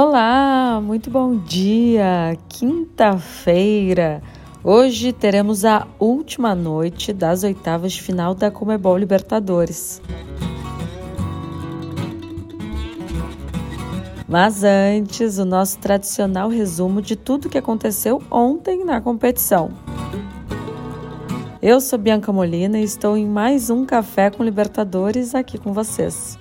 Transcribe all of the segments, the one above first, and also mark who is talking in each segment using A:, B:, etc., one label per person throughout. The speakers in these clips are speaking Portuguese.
A: Olá, muito bom dia! Quinta-feira. Hoje teremos a última noite das oitavas de final da Comebol Libertadores. Mas antes, o nosso tradicional resumo de tudo que aconteceu ontem na competição. Eu sou Bianca Molina e estou em mais um Café com Libertadores aqui com vocês.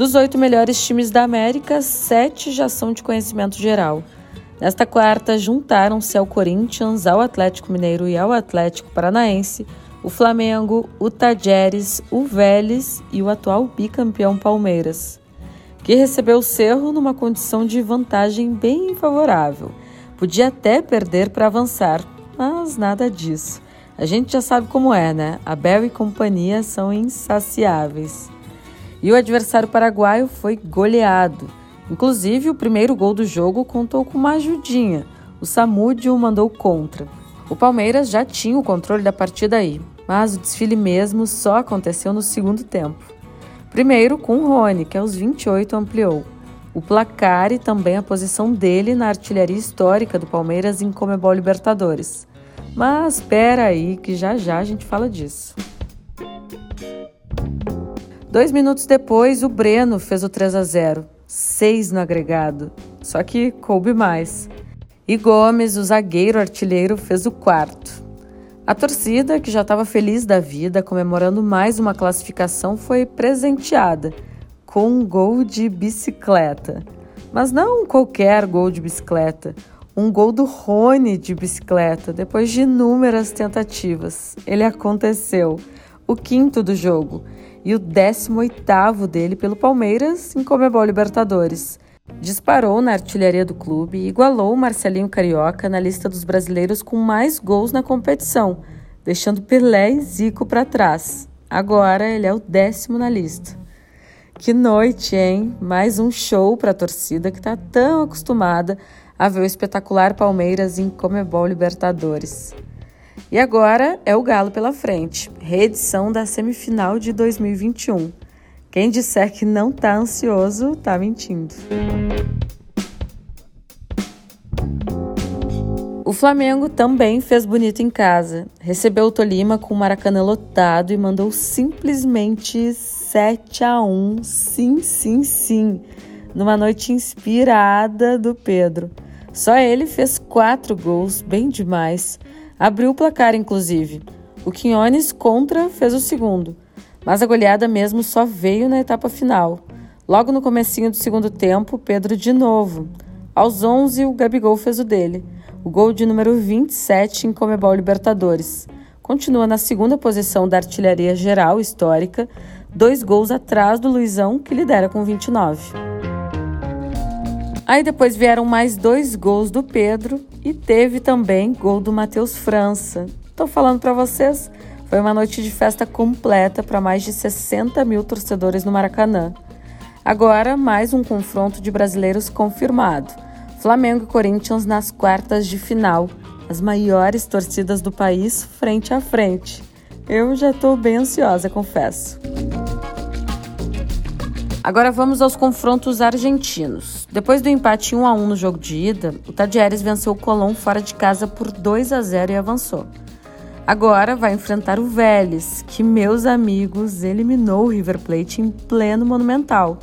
A: Dos oito melhores times da América, sete já são de conhecimento geral. Nesta quarta, juntaram-se ao Corinthians, ao Atlético Mineiro e ao Atlético Paranaense o Flamengo, o Tajeres, o Vélez e o atual bicampeão Palmeiras, que recebeu o Cerro numa condição de vantagem bem favorável. Podia até perder para avançar, mas nada disso. A gente já sabe como é, né? Abel e companhia são insaciáveis. E o adversário paraguaio foi goleado. Inclusive, o primeiro gol do jogo contou com uma ajudinha. O Samúdio mandou contra. O Palmeiras já tinha o controle da partida aí, mas o desfile mesmo só aconteceu no segundo tempo. Primeiro com o Rony, que aos 28 ampliou. O placar e também a posição dele na artilharia histórica do Palmeiras em Comebol Libertadores. Mas espera aí que já já a gente fala disso. Dois minutos depois, o Breno fez o 3 a 0, seis no agregado, só que coube mais. E Gomes, o zagueiro artilheiro, fez o quarto. A torcida, que já estava feliz da vida, comemorando mais uma classificação, foi presenteada com um gol de bicicleta. Mas não qualquer gol de bicicleta, um gol do Rony de bicicleta, depois de inúmeras tentativas. Ele aconteceu, o quinto do jogo e o 18º dele pelo Palmeiras em Comebol Libertadores. Disparou na artilharia do clube e igualou Marcelinho Carioca na lista dos brasileiros com mais gols na competição, deixando Pelé e Zico para trás. Agora ele é o décimo na lista. Que noite, hein? Mais um show para a torcida que está tão acostumada a ver o espetacular Palmeiras em Comebol Libertadores. E agora é o Galo pela frente, reedição da semifinal de 2021. Quem disser que não está ansioso, está mentindo. O Flamengo também fez bonito em casa. Recebeu o Tolima com o Maracanã lotado e mandou simplesmente 7 a 1. Sim, sim, sim. Numa noite inspirada do Pedro. Só ele fez quatro gols, bem demais. Abriu o placar, inclusive. O Quinones contra fez o segundo, mas a goleada mesmo só veio na etapa final. Logo no comecinho do segundo tempo, Pedro de novo. Aos 11, o Gabigol fez o dele. O gol de número 27 em Comebol Libertadores. Continua na segunda posição da artilharia geral histórica, dois gols atrás do Luizão, que lidera com 29. Aí depois vieram mais dois gols do Pedro e teve também gol do Matheus França. Estou falando para vocês, foi uma noite de festa completa para mais de 60 mil torcedores no Maracanã. Agora, mais um confronto de brasileiros confirmado. Flamengo e Corinthians nas quartas de final. As maiores torcidas do país frente a frente. Eu já estou bem ansiosa, confesso. Agora vamos aos confrontos argentinos. Depois do empate 1 a 1 no jogo de ida, o Tadieres venceu o Colón fora de casa por 2 a 0 e avançou. Agora vai enfrentar o Vélez, que meus amigos eliminou o River Plate em pleno Monumental.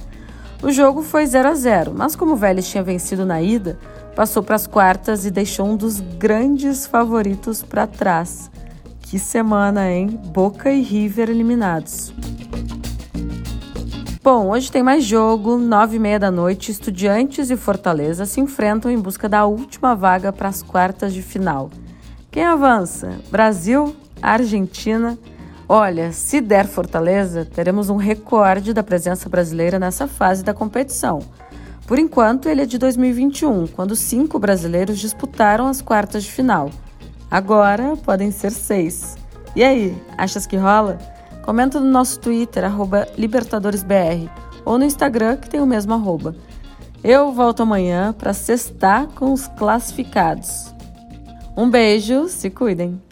A: O jogo foi 0 a 0, mas como o Vélez tinha vencido na ida, passou para as quartas e deixou um dos grandes favoritos para trás. Que semana, hein? Boca e River eliminados. Bom, hoje tem mais jogo, nove e meia da noite, Estudiantes e Fortaleza se enfrentam em busca da última vaga para as quartas de final. Quem avança? Brasil? Argentina? Olha, se der Fortaleza, teremos um recorde da presença brasileira nessa fase da competição. Por enquanto, ele é de 2021, quando cinco brasileiros disputaram as quartas de final. Agora podem ser seis. E aí, achas que rola? Comenta no nosso Twitter, LibertadoresBR, ou no Instagram, que tem o mesmo arroba. Eu volto amanhã para sextar com os classificados. Um beijo, se cuidem!